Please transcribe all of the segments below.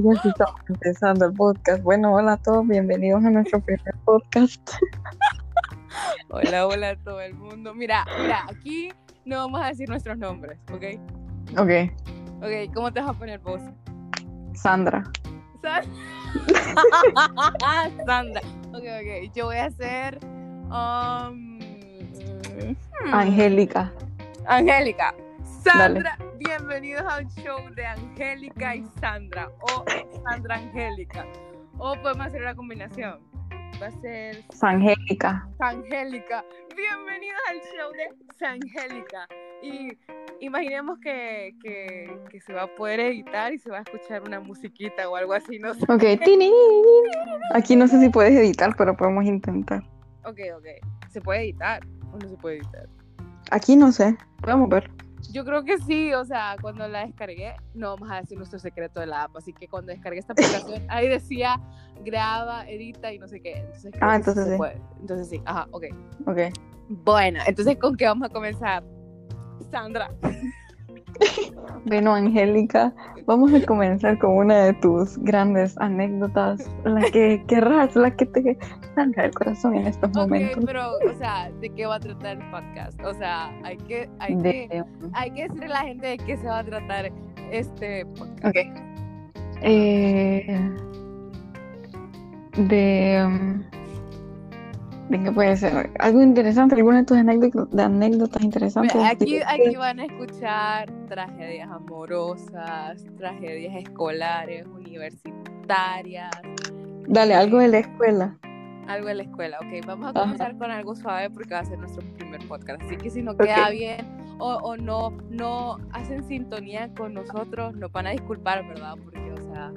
Ya estamos empezando el podcast. Bueno, hola a todos, bienvenidos a nuestro primer podcast. Hola, hola a todo el mundo. Mira, mira, aquí no vamos a decir nuestros nombres, ¿ok? Ok, Ok, ¿cómo te vas a poner vos? Sandra. Sa- Sandra. Ok, ok. Yo voy a hacer. um, hmm, Angélica. Angélica. Sandra, bienvenidos al show de Angélica y Sandra. O Sandra Angélica. O podemos hacer una combinación. Va a ser Sangélica. Sangélica. Bienvenidos al show de Sangélica. Y imaginemos que, que, que se va a poder editar y se va a escuchar una musiquita o algo así, no sé. Ok, tini. Aquí no sé si puedes editar, pero podemos intentar. Ok, ok. ¿Se puede editar o no se puede editar? Aquí no sé, podemos ver. Yo creo que sí, o sea, cuando la descargué, no vamos a decir nuestro secreto de la app, así que cuando descargué esta aplicación, ahí decía graba, edita y no sé qué. Entonces, Ah, entonces sí. puede. Entonces sí, ajá, ok. Ok. Bueno, entonces ¿con qué vamos a comenzar? Sandra. Bueno, Angélica, vamos a comenzar con una de tus grandes anécdotas, la que querrás, la que te salga del corazón en estos Ok, momentos. pero, o sea, ¿de qué va a tratar el podcast? O sea, hay que, hay que, hay que decirle a la gente de qué se va a tratar este podcast. ok. Eh, de, um, ¿De qué puede ser? ¿Algo interesante? ¿Alguna de tus anécdotas, anécdotas interesantes? Mira, Aquí, van a escuchar tragedias amorosas, tragedias escolares, universitarias, Dale, algo de la escuela. algo de la escuela. Ok, vamos a Ajá. comenzar con algo suave porque va a ser nuestro primer podcast. Así que si no queda bien o, o no, no hacen sintonía con nosotros, nos van a disculpar, ¿verdad? Porque, o sea,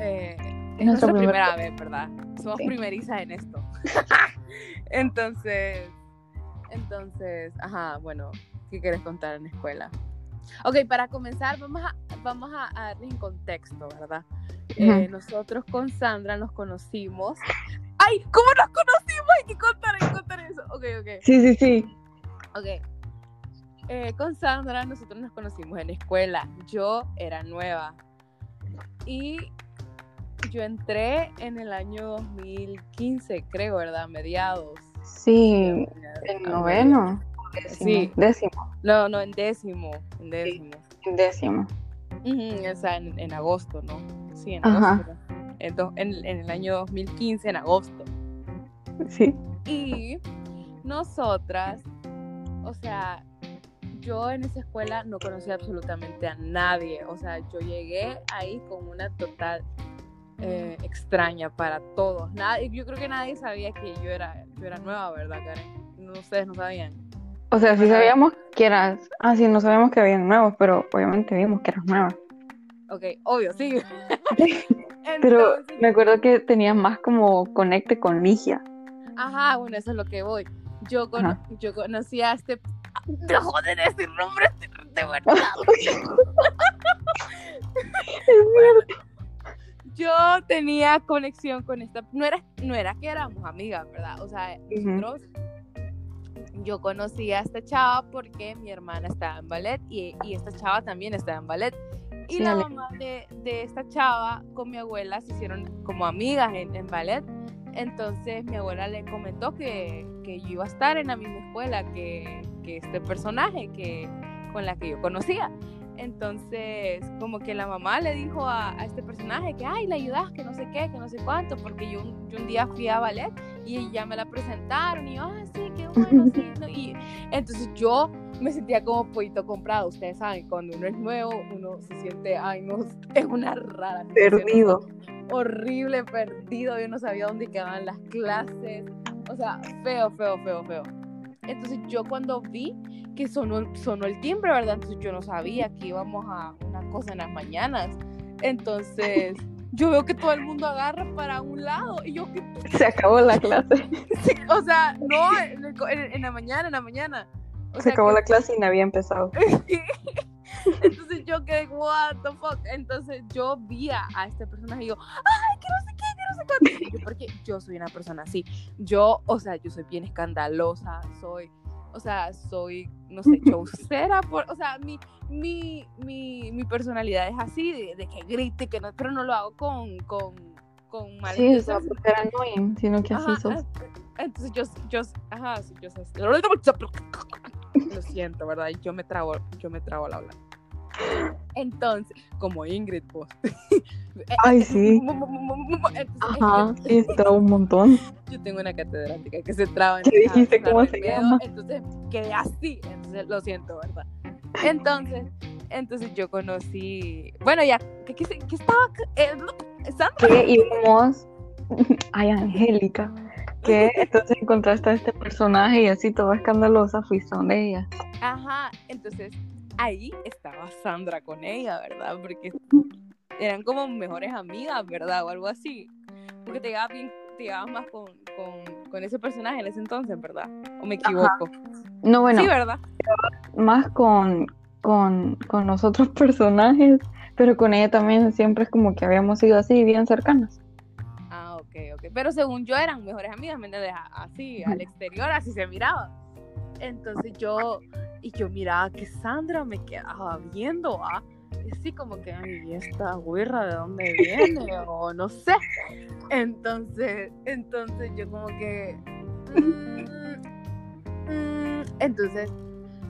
eh, es nuestra primer primera vez, ¿verdad? Somos Sí. primerizas en esto. entonces, entonces, ajá, bueno, ¿qué quieres contar en la escuela? Ok, para comenzar, vamos a, vamos a, a darles en contexto, ¿verdad? Eh, nosotros con Sandra nos conocimos. ¡Ay! ¿Cómo nos conocimos? Hay que contar, hay que contar eso. Ok, ok. Sí, sí, sí. Ok. Eh, con Sandra nosotros nos conocimos en la escuela. Yo era nueva. Y yo entré en el año 2015, creo, ¿verdad? Mediados. Sí, en noveno. Décimo. Sí. Décimo. No, no, en décimo. En décimo. En décimo. O sea, en, en agosto, ¿no? Sí, en agosto. En- en el año 2015, en agosto. Sí. Y nosotras, o sea, yo en esa escuela no conocía absolutamente a nadie. O sea, yo llegué ahí con una total eh, extraña para todos. Yo creo que nadie sabía que yo era, yo era nueva, ¿verdad, Karen? No, ustedes no sabían. O sea, sí sabíamos que eras. Ah, sí, no sabíamos que habían nuevos, pero obviamente vimos que eras nueva. Ok, obvio, sí. Pero me acuerdo que tenías más como conecte con Ligia. Ajá, bueno, eso es lo que voy. Yo, cono- Ajá. yo conocí a este... Dejo de decir nombres de, de verdad. Yo tenía conexión con esta... No era, no era que éramos amigas, ¿verdad? O sea, nosotros... Yo conocí a esta chava porque mi hermana estaba en ballet y, y esta chava también estaba en ballet. Y Sí, la Ale. mamá de, de esta chava con mi abuela se hicieron como amigas en, en ballet. Entonces mi abuela le comentó que, que yo iba a estar en la misma escuela que, que este personaje que, con la que yo conocía. Entonces, como que la mamá le dijo a, a este personaje que, ay, le ayudas, que no sé qué, que no sé cuánto, porque yo, un- yo un día fui a ballet y ya me la presentaron y yo, ah, sí, qué bueno, sí. no", Y entonces yo me sentía como pollito comprado. Ustedes saben, cuando uno es nuevo, uno se siente, ay, no, es una rara. Perdido. horrible, perdido, yo no sabía dónde quedaban las clases, o sea, feo, feo, feo, feo. Entonces yo cuando vi que sonó, sonó el timbre, ¿verdad? Entonces yo no sabía que íbamos a una cosa en las mañanas. Entonces yo veo que todo el mundo agarra para un lado y yo que, Se acabó la clase. sí, o sea, no, en, el la mañana, en la mañana. O Se sea, acabó que- la clase y no había empezado. Entonces yo quedé, what the fuck. Entonces yo vi a, a este personaje y yo, ay, que no sé no sé cuánto. Yo, porque yo soy una persona así. Yo, o sea, yo soy bien escandalosa, soy o sea, soy, no sé, chaucera, por, o sea, mi, mi, mi, mi personalidad es así, de, de, que grite, que no, pero no lo hago con, con, con mal Sí, o sea, porque era annoying, sino que así sos. Entonces yo, yo, ajá, sí, yo sé. Lo siento, ¿verdad? Yo me trago, yo me trago al hablar. Entonces, como Ingrid, pues. Ay, sí. Entonces, Ajá, sí, está un montón. que yo tengo una catedrática que se traba en ¿Qué dijiste? ¿Cómo se remedio, llama? Entonces quedé así. Entonces lo siento, ¿verdad? Entonces, entonces yo conocí. Bueno, ya, ¿qué, qué, qué estaba? Eh, Sandra. Que íbamos. Ay, Angélica. Que entonces encontraste a este personaje y así toda escandalosa fuiste donde ella. Ajá, entonces ahí estaba Sandra con ella, ¿verdad? Porque eran como mejores amigas, ¿verdad? O algo así. Porque te llevabas bien, te llevabas más con, con, con ese personaje en ese entonces, ¿verdad? ¿O me equivoco? No, bueno, Sí, ¿verdad? más con, con, con los otros personajes, pero con ella también siempre es como que habíamos sido así, bien cercanas. Ah, ok, ok. Pero según yo eran mejores amigas, ¿me entiendes? Así, al exterior, así se miraba. Entonces yo, y yo miraba que Sandra me quedaba viendo, ¿ah? Y así como que, ay, ¿y esta güerra de dónde viene? o no sé. Entonces, entonces yo como que... mm, mm, entonces,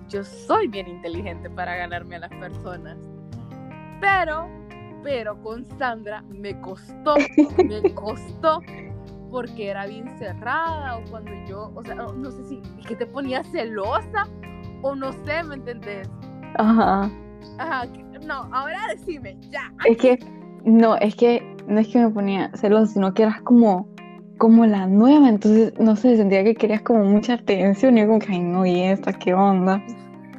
yo soy bien inteligente para ganarme a las personas. Pero, pero con Sandra me costó, me costó porque era bien cerrada o cuando yo, o sea, no, no sé si que te ponía celosa o no sé, ¿me entendés? Ajá. Ajá, no, ahora decime, ya. Es que, no, es que no es que me ponía celosa, sino que eras como, como la nueva, entonces, no sé, sentía que querías como mucha atención y yo como que, ay, no, y esta, ¿qué onda?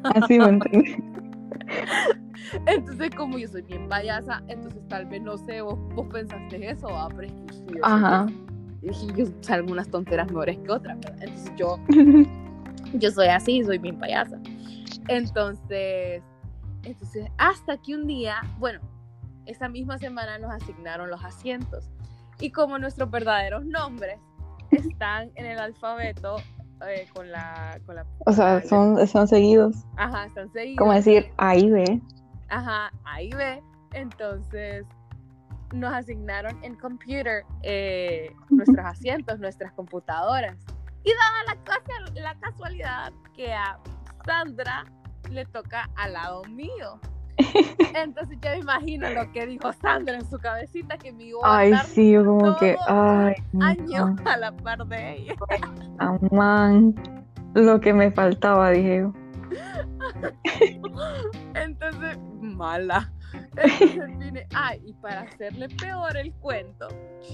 Así, ¿me entiendes? Entonces, como yo soy bien payasa, entonces tal vez no sé, vos, vos pensaste eso, pero es que yo, Ajá. yo, yo tonteras mejores que otras, ¿verdad? Entonces yo, yo soy así, soy bien payasa. Entonces, entonces, hasta que un día, bueno, esa misma semana nos asignaron los asientos. Y como nuestros verdaderos nombres están en el alfabeto eh, con la... Con la O sea, son, son seguidos. Ajá, están seguidos. Como decir, ahí ve. Ajá, ahí ve. Entonces nos asignaron en computer eh, nuestros asientos, nuestras computadoras. Y daba la, casa- la casualidad que a Sandra le toca al lado mío. Entonces yo me imagino lo que dijo Sandra en su cabecita que me iba a Ay, sí, yo como que, ay, años a la par de ella. man, lo que me faltaba, dije yo. Entonces, mala. Vine, ay, y para hacerle peor el cuento,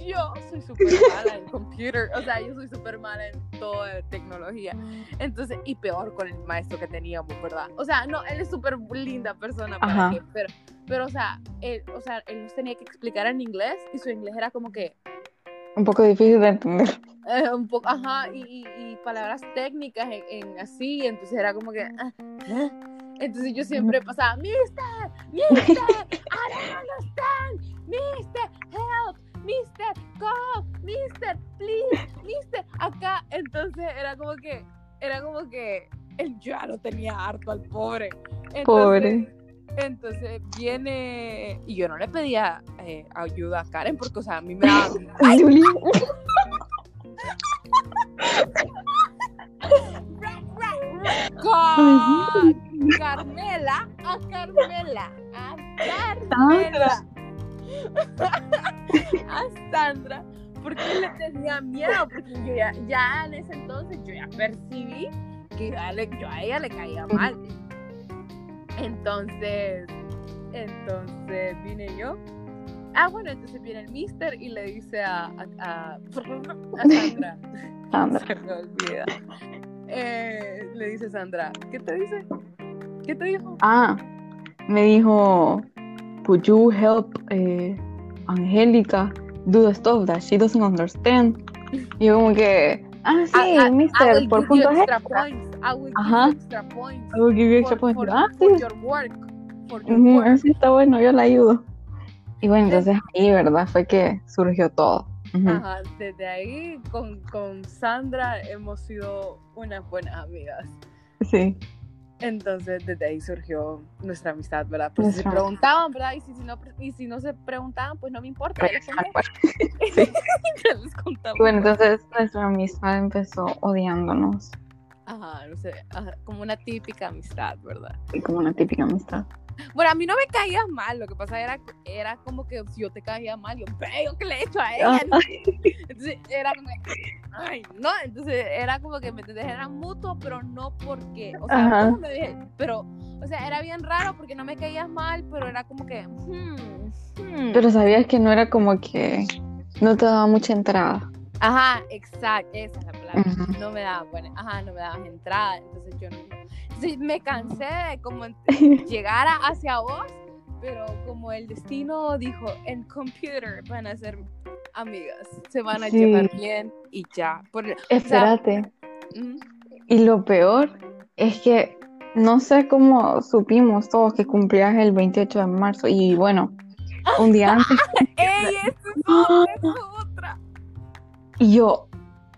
yo soy súper mala en computer, o sea, yo soy súper mala en toda de tecnología. Entonces, y peor con el maestro que teníamos, ¿verdad? O sea, no, él es súper linda persona, para pero, pero, o sea, él, o sea, él nos tenía que explicar en inglés y su inglés era como que, Un poco difícil de entender. eh, un poco, ajá, y, y- y palabras técnicas en, en así, entonces era como que, ah, ah. Entonces yo siempre pasaba, Mister, Mister, I don't understand, Mister, help, Mister, go, Mister, please, Mister, acá, entonces era como que, era como que, él ya lo tenía harto al pobre, entonces, Pobre. entonces viene, y yo no le pedía eh, ayuda a Karen, porque, o sea, a mí me daba Julie, con Carmela a Carmela a Carmela a Sandra porque le tenía miedo porque yo ya, ya en ese entonces yo ya percibí que ya le- yo a ella le caía mal entonces entonces vine yo ah bueno entonces viene el mister y le dice a, a, a- a Sandra Sandra. se me olvida. Eh, le dice Sandra, ¿qué te dice? ¿Qué te dijo? Ah, me dijo, could you help eh, Angélica do the stuff that she doesn't understand? Y yo como que, ah, sí, I- I- I mister, will por give puntos extra extra. points. I will give Ajá. you extra points. I will give you extra for, points. for- Ah, for sí, your work. For your work. así está bueno, yo la ayudo. Y bueno, entonces ahí, ¿verdad? Fue que surgió todo. Ajá, desde ahí con, con Sandra hemos sido unas buenas amigas. Sí. Entonces, desde ahí surgió nuestra amistad, ¿verdad? Pues se preguntaban, ¿verdad? Y si, si no, y si no se preguntaban, pues no me importa. Ya, Sí. les contaba. Bueno, entonces nuestra amistad empezó odiándonos, Ajá, no sé, ajá, como una típica amistad, ¿verdad? y como una típica amistad. Bueno, a mí no me caías mal, lo que pasa era, era como que si yo te caía mal, yo, veo que le he hecho a ella? Entonces era como ay, no, entonces era como que me era mutuo, pero no porque, o sea, Ajá. ¿cómo me dije? pero, o sea, era bien raro porque no me caías mal, pero era como que, hmm, hmm. Pero sabías que no era como que no te daba mucha entrada. Ajá, exacto, esa es la palabra. No me daban, bueno, ajá, no me dabas entrada, entonces yo no. Entonces me cansé de como llegar a- hacia vos, pero como el destino dijo, en computer van a ser amigas, se van a Sí. llevar bien y ya. Por- Espérate. Ujú. Y lo peor es que no sé cómo supimos todos que cumplías el 28 de marzo. Y bueno, un día antes. ¡Ey, esa es otra! Y yo,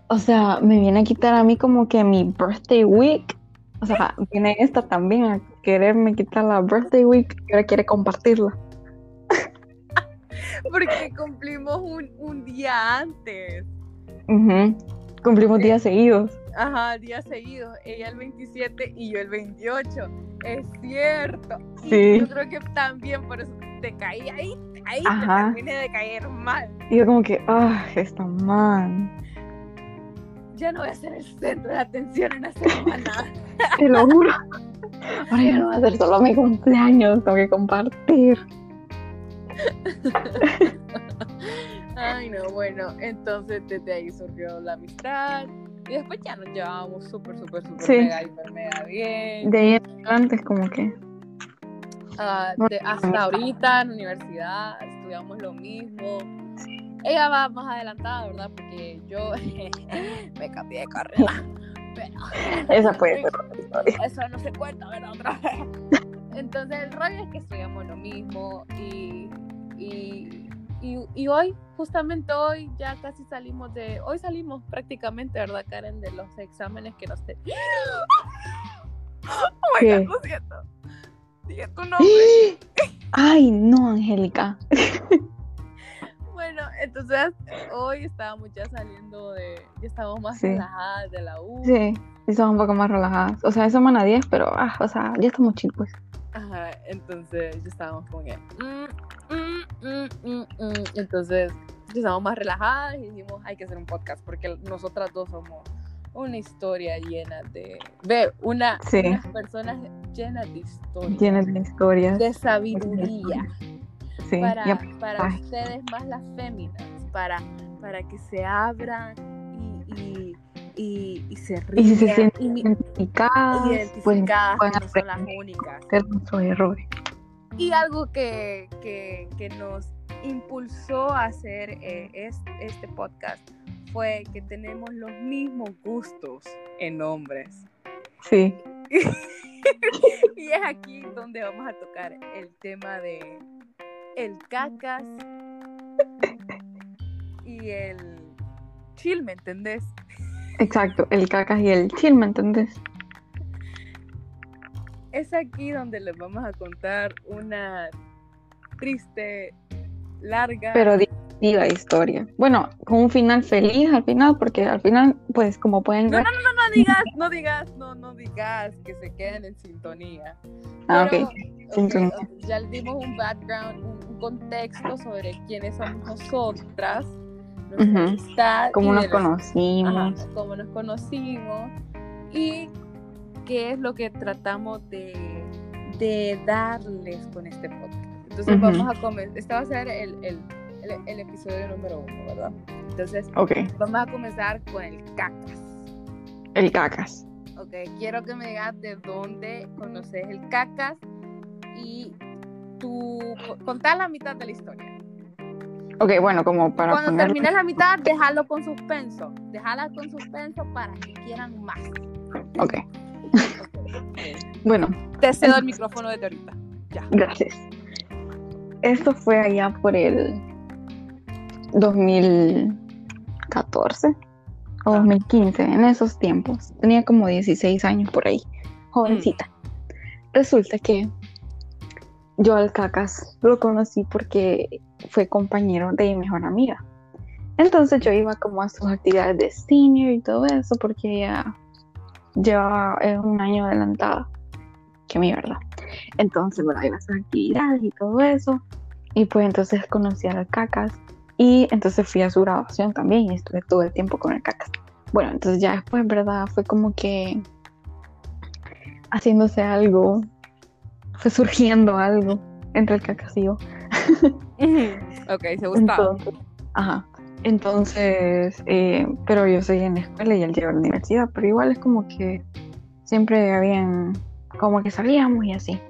o sea, me viene a quitar a mí como que mi birthday week. O sea, viene esta también a quererme quitar la birthday week y ahora quiere compartirla. Porque cumplimos un, un día antes. Cumplimos días seguidos. Ajá, días seguidos. Ella el 27 y yo el 28. Es cierto. Y Sí. yo creo que también por eso te caí ahí. Ahí Ajá. te terminé de caer mal. Y yo como que, ah, está mal. Ya no voy a ser el centro de atención en la semana. Te lo juro. Ahora ya no va a ser solo mi cumpleaños, tengo que compartir. Ay, no, bueno. Entonces desde ahí surgió la amistad. Y después ya nos llevábamos súper, súper, súper Sí. mega, hiper, mega bien. De ahí en adelante es como que, Ah, de- hasta ahorita en la universidad estudiamos lo mismo. Ella va más adelantada, ¿verdad? Porque yo me cambié de carrera. Pero esa puede ser eso no se cuenta, ¿verdad? Otra vez. Entonces el rollo es que estudiamos lo mismo y, y, y, y hoy, justamente hoy, ya casi salimos de... Hoy salimos prácticamente, ¿verdad, Karen? De los exámenes que nos... Te... Oh my ¿Qué? God, lo siento. Dije tu nombre. Ay, no, Angélica. Bueno, entonces hoy estábamos ya saliendo de, ya estamos más Sí. relajadas de la U. Sí, estamos un poco más relajadas. O sea, es semana 10, pero, ah, o sea, ya estamos chicos. pues. Ajá, entonces ya estábamos como que, mm, mm, mm, entonces ya estábamos más relajadas y dijimos, hay que hacer un podcast porque nosotras dos somos una historia llena de, ve, una, Sí. unas personas llenas de historia, Tienes de historias. de sabiduría. Sí, para, para ay. ustedes más las féminas, para, para que se abran y, y, y, y se rían. Y si se sienten y identificadas, pues identificadas, no son las únicas. errores. Y algo que, que, que nos impulsó a hacer eh, es- este podcast fue que tenemos los mismos gustos en hombres. Sí, y es aquí donde vamos a tocar el tema de el cacas y el chill, ¿me entendés? Exacto. El cacas y el chill, ¿me entendés? Es aquí donde les vamos a contar una triste, larga. Pero divertida historia. Bueno, con un final feliz al final, porque al final, pues, como pueden No, ver. no, no, no digas, no digas, no, no digas que se queden en sintonía. Ah, Pero, ok. ok, Sintonía. ok, ya dimos un background, un, un contexto sobre quiénes somos nosotras, nuestra Ujú. amistad, y Cómo nos los- conocimos. Ajá, cómo nos conocimos y qué es lo que tratamos de, de darles con este podcast. Entonces Ujú. vamos a comenzar, este va a ser el, el, el- el episodio número uno, ¿verdad? Entonces Ok, vamos a comenzar con el cacas. el cacas. Ok, quiero que me digas de dónde conoces el cacas y tú contá la mitad de la historia. Ok, bueno, como para Cuando poner. termines la mitad, déjalo con suspenso. Déjala con suspenso para que quieran más. Ok, bueno, Te cedo el micrófono desde ahorita. Ya. gracias. Esto fue allá por el 2014 o Ah. 2015, en esos tiempos. Tenía como 16 años por ahí. jovencita. Resulta que yo al Cacas lo conocí porque fue compañero de mi mejor amiga. Entonces yo iba como a sus actividades de senior y todo eso porque ella llevaba eh, un año adelantada que mi verdad. Entonces, bueno, iba a sus actividades y todo eso. Y pues entonces conocí al Cacas y entonces fui a su grabación también y estuve todo el tiempo con el Cacas. Bueno, entonces ya después, ¿verdad? Fue como que haciéndose algo, fue surgiendo algo entre el Cacas y yo. ok, se gustaba. Entonces, ajá. Entonces, eh, pero yo seguí en la escuela y él llegó a la universidad, pero igual es como que siempre habían, como que salíamos y así.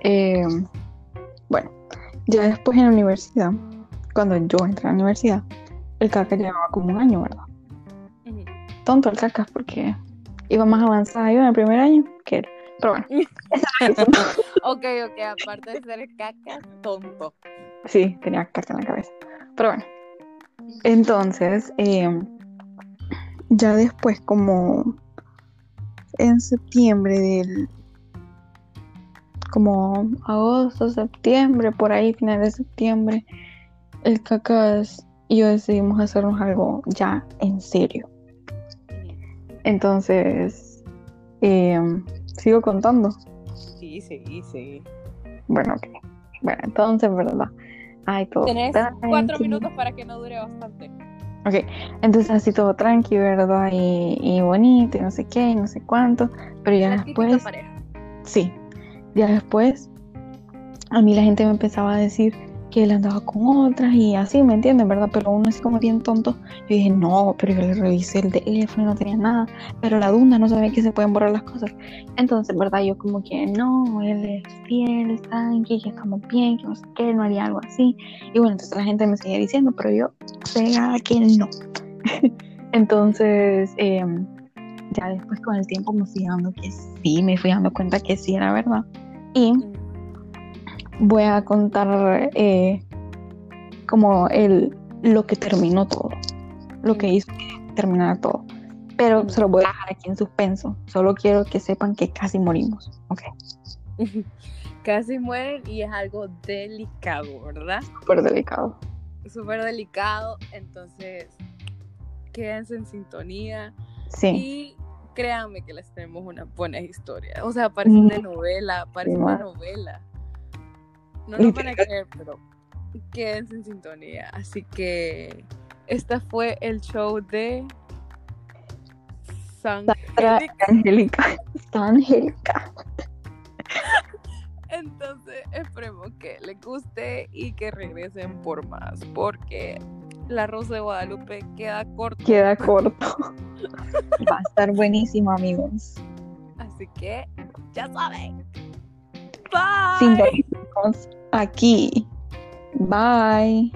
Eh, bueno, ya después en la universidad, cuando yo entré a la universidad, el caca llevaba como un año, ¿verdad? Tonto el caca porque iba más avanzada yo en el primer año que él. Pero bueno, ok, ok, aparte de ser caca, tonto. Sí, tenía caca en la cabeza. Pero bueno, entonces, eh, ya después, como en septiembre del. como agosto, septiembre, por ahí, final de septiembre, el Cacas y yo decidimos hacernos algo ya en serio. Entonces, eh, sigo contando. Sí, sí, sí. Bueno, ok. Bueno, entonces, ¿verdad? Ay, todo. Tenés cuatro minutos para que no dure bastante. Ok, entonces así todo tranqui, ¿verdad? Y, y bonito, y no sé qué, y no sé cuánto. Pero ya La después. pareja. Sí, ya después a mí la gente me empezaba a decir que él andaba con otras y así, ¿me entienden? ¿Verdad? Pero uno es como bien tonto. Yo dije, no, pero yo le revisé el teléfono y no tenía nada. Pero la dunda no sabía que se pueden borrar las cosas. Entonces, ¿verdad? Yo como que no, él es fiel, tranqui, que estamos bien, que no sé qué, no haría algo así. Y bueno, entonces la gente me seguía diciendo, pero yo pegada que no. entonces, eh, ya después con el tiempo me fui dando que sí, me fui dando cuenta que sí era verdad. Y voy a contar eh, como el, lo que terminó todo, lo que hizo que terminara todo. Pero se lo voy a dejar aquí en suspenso. Solo quiero que sepan que casi morimos. Ok, Casi mueren y es algo delicado, ¿verdad? súper delicado. Súper delicado. Entonces, quédense en sintonía. Sí, Y créanme que les tenemos una buena historia. O sea, parece una novela, parece una novela. No nos van a creer, pero quédense en sintonía. Así que este fue el show de San Sandra Angélica. Angélica. Entonces, esperemos que les guste y que regresen por más, porque la Rosa de Guadalupe queda corta. Queda corto. Va a estar buenísimo, amigos. Así que ya saben. Bye. Sintonicemos aquí. Bye.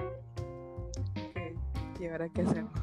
Ok, ¿Y ahora qué hacemos?